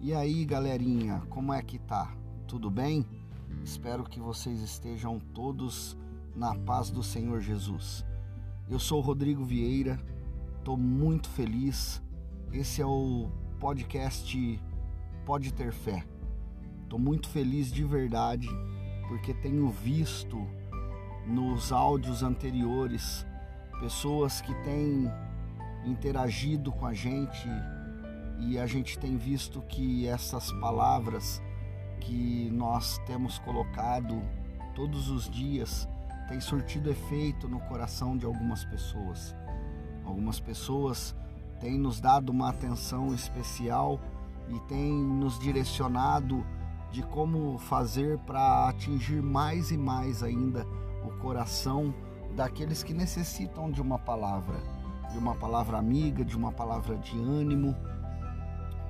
E aí, galerinha, como é que tá? Tudo bem? Espero que vocês estejam todos na paz do Senhor Jesus. Eu sou Rodrigo Vieira, estou muito feliz. Esse é o podcast Pode Ter Fé. Estou muito feliz de verdade porque tenho visto nos áudios anteriores pessoas que têm interagido com a gente e a gente tem visto que essas palavras que nós temos colocado todos os dias têm surtido efeito no coração de algumas pessoas. Algumas pessoas têm nos dado uma atenção especial e têm nos direcionado de como fazer para atingir mais e mais ainda o coração daqueles que necessitam de uma palavra, de uma palavra amiga, de uma palavra de ânimo,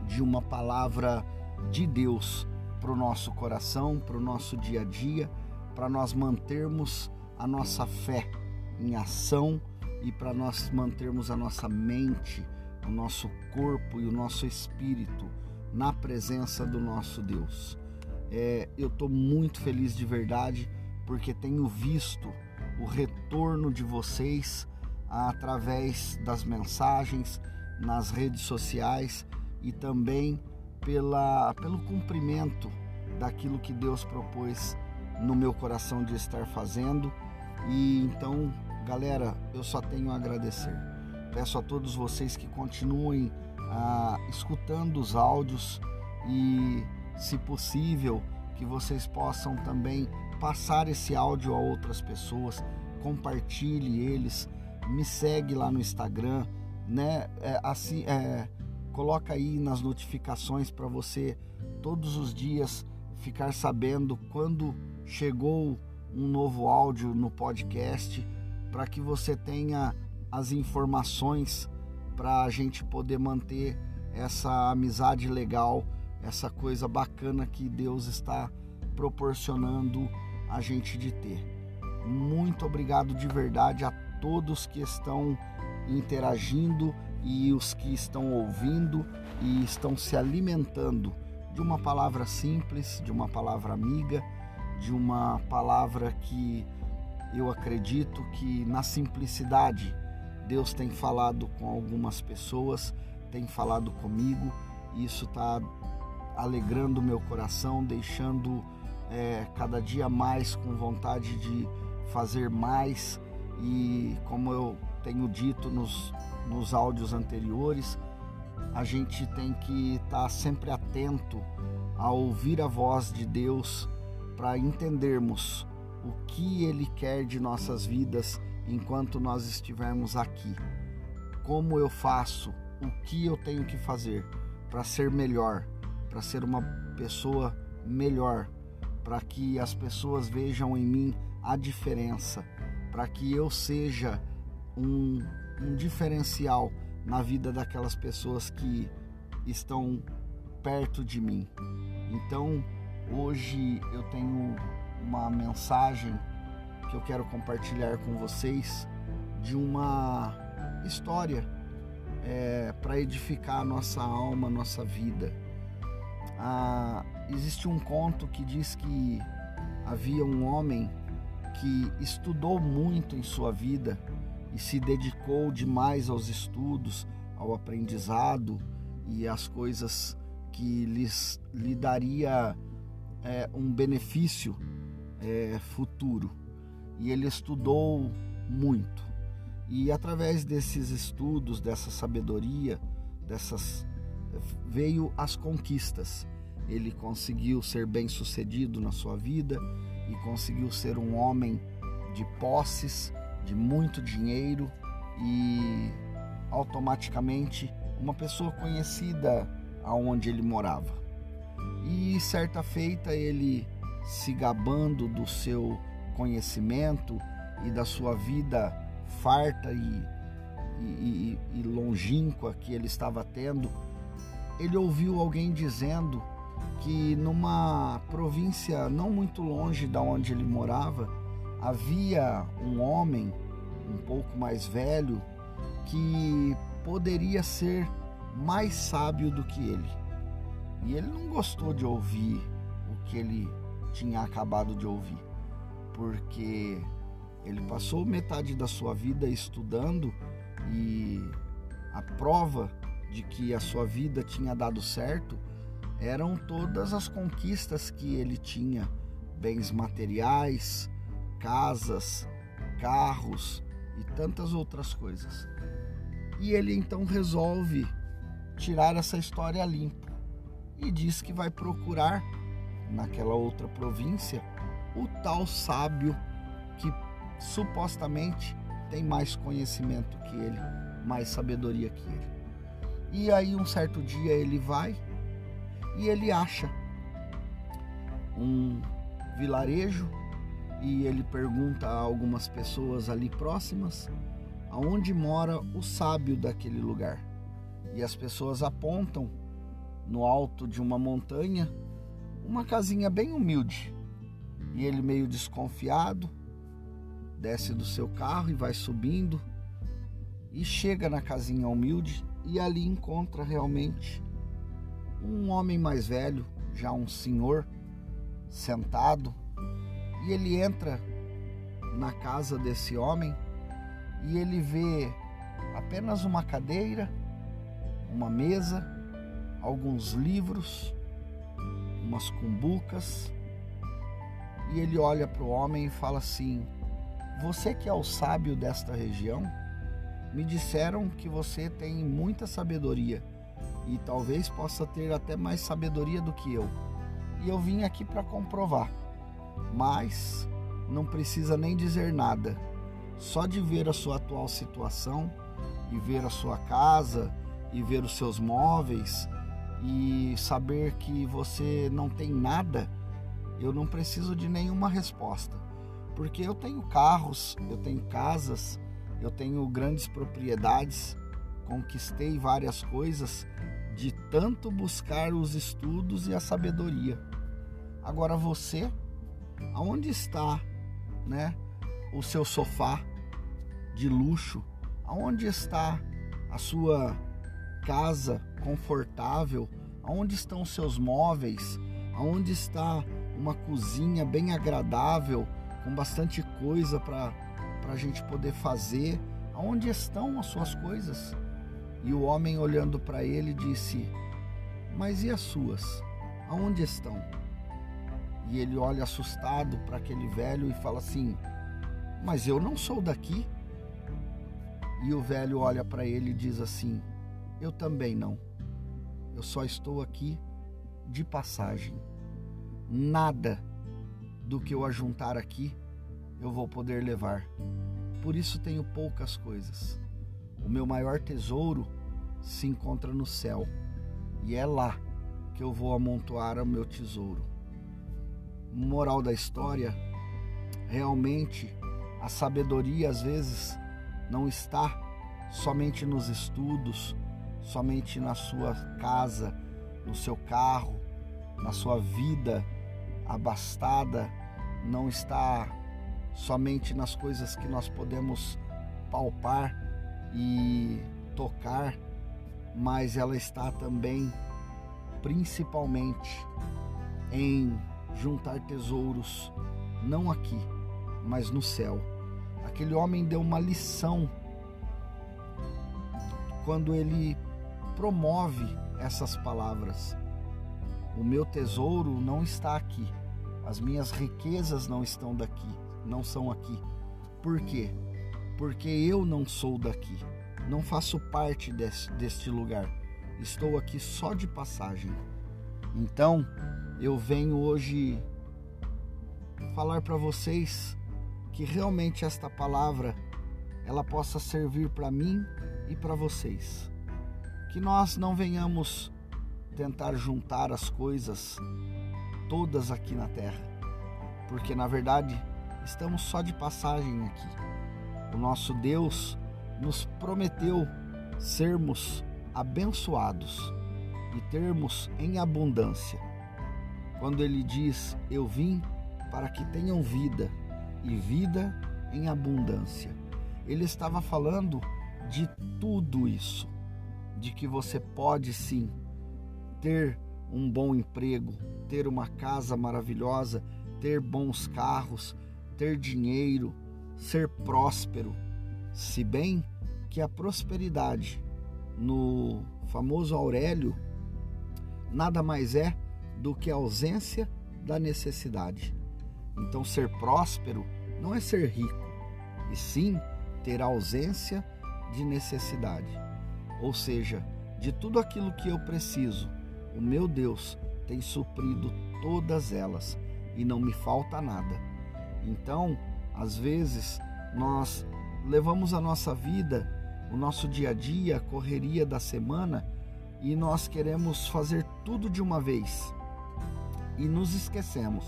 de uma palavra de Deus para o nosso coração, para o nosso dia a dia, para nós mantermos a nossa fé em ação e para nós mantermos a nossa mente, o nosso corpo e o nosso espírito na presença do nosso Deus. É, eu estou muito feliz de verdade porque tenho visto o retorno de vocês através das mensagens nas redes sociais e também pela, pelo cumprimento daquilo que Deus propôs no meu coração de estar fazendo. E então, galera, eu só tenho a agradecer. Peço a todos vocês que continuem ah, escutando os áudios e, se possível, que vocês possam também passar esse áudio a outras pessoas, compartilhe eles, me segue lá no Instagram, né? É, assim, é, coloca aí nas notificações para você todos os dias ficar sabendo quando chegou um novo áudio no podcast, para que você tenha as informações para a gente poder manter essa amizade legal, essa coisa bacana que Deus está proporcionando a gente de ter. Muito obrigado de verdade a todos que estão interagindo e os que estão ouvindo e estão se alimentando de uma palavra simples, de uma palavra amiga, de uma palavra que eu acredito que na simplicidade Deus tem falado com algumas pessoas, tem falado comigo, e isso está alegrando meu coração, deixando é, cada dia mais com vontade de fazer mais e como eu tenho dito nos, nos áudios anteriores, a gente tem que estar tá sempre atento a ouvir a voz de Deus para entendermos o que Ele quer de nossas vidas enquanto nós estivermos aqui. Como eu faço, o que eu tenho que fazer para ser melhor, para ser uma pessoa melhor, para que as pessoas vejam em mim a diferença, para que eu seja um, um diferencial na vida daquelas pessoas que estão perto de mim. Então, hoje eu tenho uma mensagem que eu quero compartilhar com vocês de uma história é, para edificar a nossa alma, a nossa vida. Ah, existe um conto que diz que havia um homem que estudou muito em sua vida e se dedicou demais aos estudos, ao aprendizado e às coisas que lhes, lhe daria é, um benefício é, futuro. E ele estudou muito. E através desses estudos, dessa sabedoria, dessas veio as conquistas ele conseguiu ser bem-sucedido na sua vida e conseguiu ser um homem de posses, de muito dinheiro e automaticamente uma pessoa conhecida aonde ele morava. E certa feita ele se gabando do seu conhecimento e da sua vida farta e, e, e longínqua que ele estava tendo, ele ouviu alguém dizendo que numa província não muito longe da onde ele morava, havia um homem um pouco mais velho que poderia ser mais sábio do que ele. E ele não gostou de ouvir o que ele tinha acabado de ouvir, porque ele passou metade da sua vida estudando e a prova de que a sua vida tinha dado certo eram todas as conquistas que ele tinha, bens materiais, casas, carros e tantas outras coisas. E ele então resolve tirar essa história limpo e diz que vai procurar naquela outra província o tal sábio que supostamente tem mais conhecimento que ele, mais sabedoria que ele. E aí um certo dia ele vai e ele acha um vilarejo e ele pergunta a algumas pessoas ali próximas aonde mora o sábio daquele lugar. E as pessoas apontam no alto de uma montanha uma casinha bem humilde. E ele meio desconfiado desce do seu carro e vai subindo e chega na casinha humilde e ali encontra realmente um homem mais velho, já um senhor, sentado, e ele entra na casa desse homem e ele vê apenas uma cadeira, uma mesa, alguns livros, umas cumbucas, e ele olha para o homem e fala assim: Você que é o sábio desta região, me disseram que você tem muita sabedoria e talvez possa ter até mais sabedoria do que eu. E eu vim aqui para comprovar. Mas não precisa nem dizer nada. Só de ver a sua atual situação e ver a sua casa e ver os seus móveis e saber que você não tem nada, eu não preciso de nenhuma resposta. Porque eu tenho carros, eu tenho casas, eu tenho grandes propriedades, conquistei várias coisas de tanto buscar os estudos e a sabedoria. Agora você, aonde está, né, o seu sofá de luxo? Aonde está a sua casa confortável? Aonde estão os seus móveis? Aonde está uma cozinha bem agradável, com bastante coisa para a gente poder fazer? Aonde estão as suas coisas? E o homem, olhando para ele, disse: Mas e as suas? Aonde estão? E ele olha assustado para aquele velho e fala assim: Mas eu não sou daqui. E o velho olha para ele e diz assim: Eu também não. Eu só estou aqui de passagem. Nada do que eu ajuntar aqui eu vou poder levar. Por isso tenho poucas coisas. O meu maior tesouro se encontra no céu e é lá que eu vou amontoar o meu tesouro. Moral da história: realmente a sabedoria às vezes não está somente nos estudos, somente na sua casa, no seu carro, na sua vida abastada, não está somente nas coisas que nós podemos palpar e tocar, mas ela está também, principalmente, em juntar tesouros, não aqui, mas no céu. Aquele homem deu uma lição quando ele promove essas palavras. O meu tesouro não está aqui. As minhas riquezas não estão daqui, não são aqui. Por quê? Porque eu não sou daqui, não faço parte desse, deste lugar, estou aqui só de passagem. Então, eu venho hoje falar para vocês que realmente esta palavra ela possa servir para mim e para vocês. Que nós não venhamos tentar juntar as coisas todas aqui na terra, porque na verdade estamos só de passagem aqui. O nosso Deus nos prometeu sermos abençoados e termos em abundância. Quando ele diz: Eu vim para que tenham vida e vida em abundância. Ele estava falando de tudo isso, de que você pode sim ter um bom emprego, ter uma casa maravilhosa, ter bons carros, ter dinheiro, ser próspero. Se bem que a prosperidade no famoso Aurélio nada mais é do que a ausência da necessidade. Então, ser próspero não é ser rico, e sim ter ausência de necessidade. Ou seja, de tudo aquilo que eu preciso, o meu Deus tem suprido todas elas e não me falta nada. Então, às vezes, nós levamos a nossa vida, o nosso dia a dia, a correria da semana e nós queremos fazer tudo de uma vez. E nos esquecemos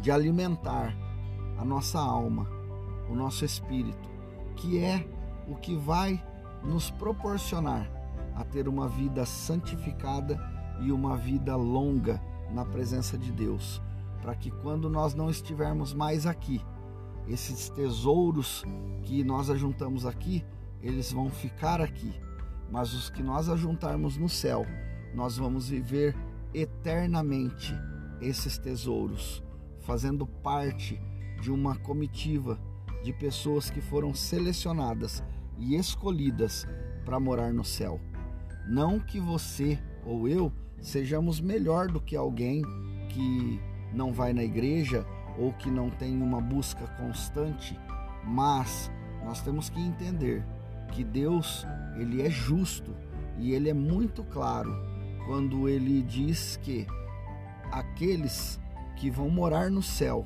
de alimentar a nossa alma, o nosso espírito, que é o que vai nos proporcionar a ter uma vida santificada e uma vida longa na presença de Deus, para que quando nós não estivermos mais aqui, esses tesouros que nós ajuntamos aqui, eles vão ficar aqui, mas os que nós ajuntarmos no céu, nós vamos viver eternamente esses tesouros, fazendo parte de uma comitiva de pessoas que foram selecionadas e escolhidas para morar no céu. Não que você ou eu sejamos melhor do que alguém que não vai na igreja ou que não tem uma busca constante, mas nós temos que entender que Deus, ele é justo e ele é muito claro quando ele diz que aqueles que vão morar no céu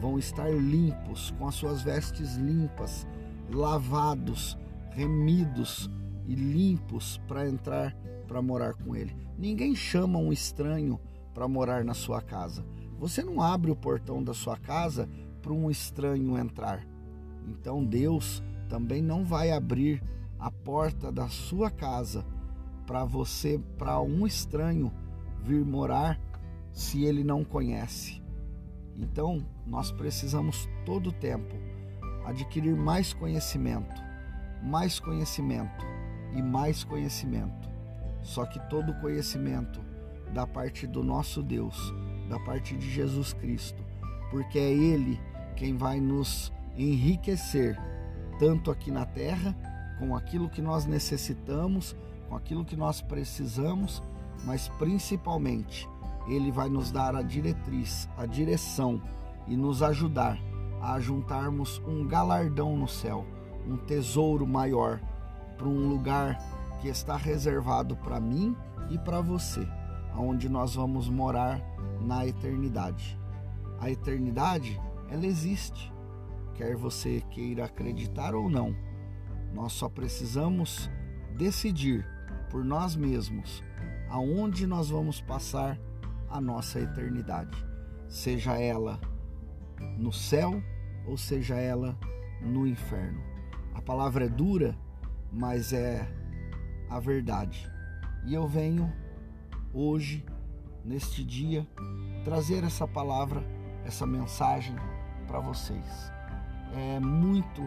vão estar limpos, com as suas vestes limpas, lavados, remidos e limpos para entrar para morar com ele. Ninguém chama um estranho para morar na sua casa. Você não abre o portão da sua casa para um estranho entrar. Então Deus também não vai abrir a porta da sua casa para você, para um estranho vir morar se ele não conhece. Então, nós precisamos todo o tempo adquirir mais conhecimento, mais conhecimento e mais conhecimento. Só que todo conhecimento da parte do nosso Deus, da parte de Jesus Cristo, porque é Ele quem vai nos enriquecer, tanto aqui na terra, com aquilo que nós necessitamos, com aquilo que nós precisamos, mas principalmente Ele vai nos dar a diretriz, a direção e nos ajudar a juntarmos um galardão no céu, um tesouro maior, para um lugar que está reservado para mim e para você, onde nós vamos morar na eternidade. A eternidade, ela existe, quer você queira acreditar ou não. Nós só precisamos decidir por nós mesmos aonde nós vamos passar a nossa eternidade, seja ela no céu ou seja ela no inferno. A palavra é dura, mas é a verdade. E eu venho hoje, neste dia, trazer essa palavra, essa mensagem para vocês. É muito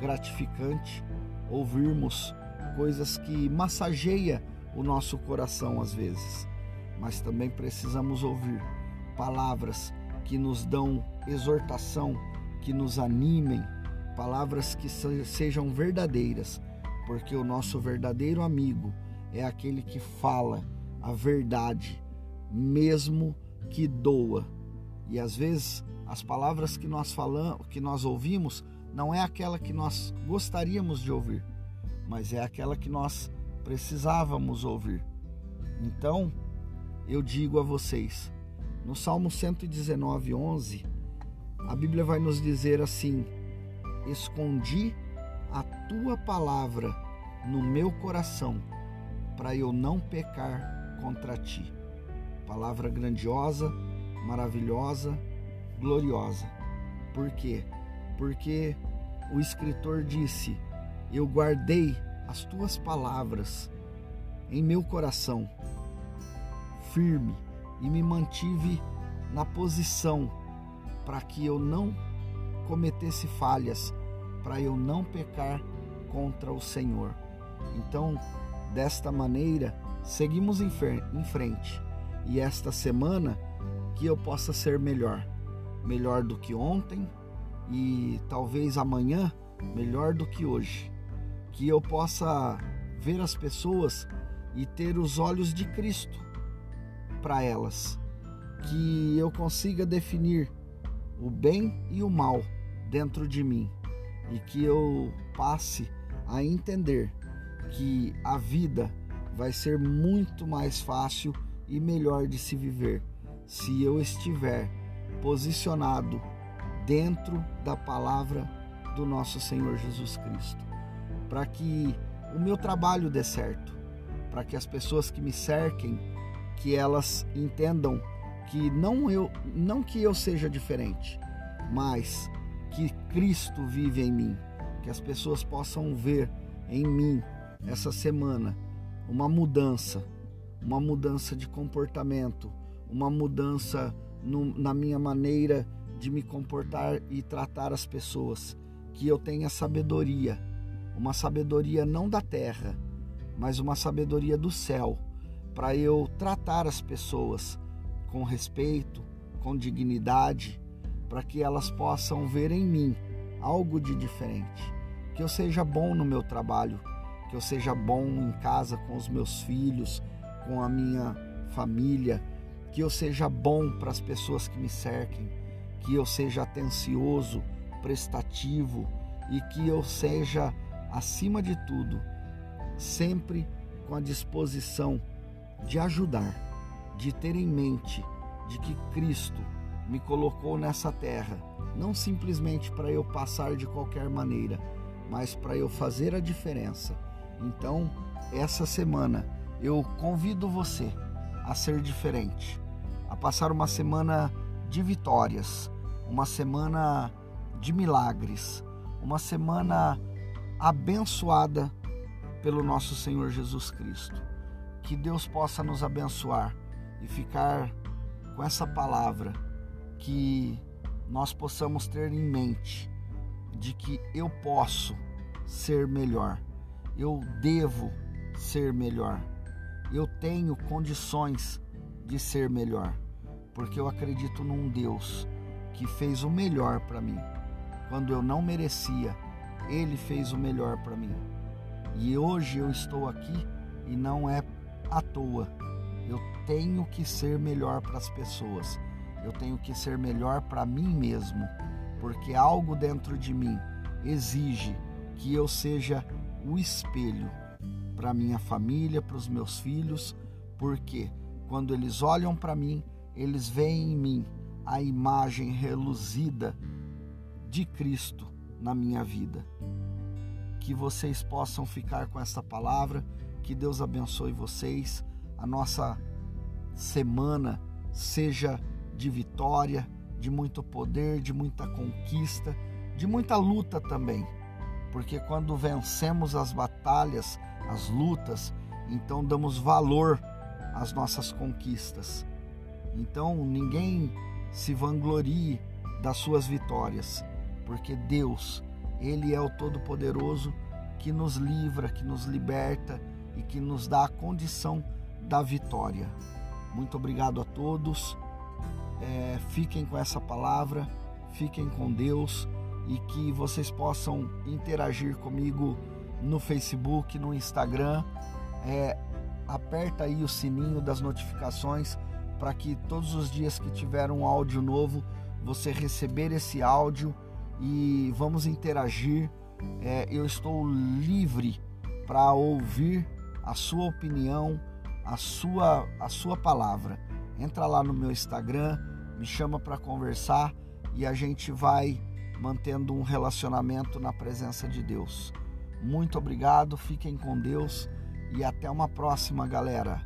gratificante ouvirmos coisas que massageia o nosso coração às vezes, mas também precisamos ouvir palavras que nos dão exortação, que nos animem, palavras que sejam verdadeiras, porque o nosso verdadeiro amigo é aquele que fala a verdade, mesmo que doa. E às vezes as palavras que nós falamos, que nós ouvimos, não é aquela que nós gostaríamos de ouvir, mas é aquela que nós precisávamos ouvir. Então, eu digo a vocês, no Salmo 119, 11, a Bíblia vai nos dizer assim: Escondi a tua palavra no meu coração, para eu não pecar contra ti. Palavra grandiosa, maravilhosa, gloriosa. Por quê? Porque o escritor disse: Eu guardei as tuas palavras em meu coração, firme, e me mantive na posição para que eu não cometesse falhas, para eu não pecar contra o Senhor. Então, desta maneira, seguimos em frente. E esta semana que eu possa ser melhor, melhor do que ontem e talvez amanhã melhor do que hoje. Que eu possa ver as pessoas e ter os olhos de Cristo para elas. Que eu consiga definir o bem e o mal dentro de mim e que eu passe a entender que a vida vai ser muito mais fácil e melhor de se viver se eu estiver posicionado dentro da palavra do nosso Senhor Jesus Cristo, para que o meu trabalho dê certo, para que as pessoas que me cerquem, que elas entendam que não eu, não que eu seja diferente, mas que Cristo vive em mim, que as pessoas possam ver em mim essa semana uma mudança, uma mudança de comportamento, uma mudança no, na minha maneira de me comportar e tratar as pessoas, que eu tenha sabedoria, uma sabedoria não da terra, mas uma sabedoria do céu, para eu tratar as pessoas com respeito, com dignidade, para que elas possam ver em mim algo de diferente. Que eu seja bom no meu trabalho, que eu seja bom em casa com os meus filhos, com a minha família, que eu seja bom para as pessoas que me cerquem, que eu seja atencioso, prestativo e que eu seja, acima de tudo, sempre com a disposição de ajudar, de ter em mente de que Cristo me colocou nessa terra, não simplesmente para eu passar de qualquer maneira, mas para eu fazer a diferença. Então, essa semana eu convido você a ser diferente, a passar uma semana de vitórias, uma semana de milagres, uma semana abençoada pelo nosso Senhor Jesus Cristo. Que Deus possa nos abençoar e ficar com essa palavra que nós possamos ter em mente de que eu posso ser melhor, eu devo ser melhor, eu tenho condições de ser melhor, porque eu acredito num Deus que fez o melhor para mim. Quando eu não merecia, Ele fez o melhor para mim. E hoje eu estou aqui e não é à toa. Eu tenho que ser melhor para as pessoas eu tenho que ser melhor para mim mesmo, porque algo dentro de mim exige que eu seja o espelho para minha família, para os meus filhos, porque quando eles olham para mim, eles veem em mim a imagem reluzida de Cristo na minha vida. Que vocês possam ficar com essa palavra, que Deus abençoe vocês, a nossa semana seja de vitória, de muito poder, de muita conquista, de muita luta também. Porque quando vencemos as batalhas, as lutas, então damos valor às nossas conquistas. Então ninguém se vanglorie das suas vitórias, porque Deus, Ele é o Todo-Poderoso que nos livra, que nos liberta e que nos dá a condição da vitória. Muito obrigado a todos. É, fiquem com essa palavra, fiquem com Deus e que vocês possam interagir comigo no Facebook, no Instagram. É, aperta aí o sininho das notificações para que todos os dias que tiver um áudio novo você receber esse áudio e vamos interagir. É, eu estou livre para ouvir a sua opinião, a sua, a sua palavra. Entra lá no meu Instagram, me chama para conversar e a gente vai mantendo um relacionamento na presença de Deus. Muito obrigado, fiquem com Deus e até uma próxima, galera.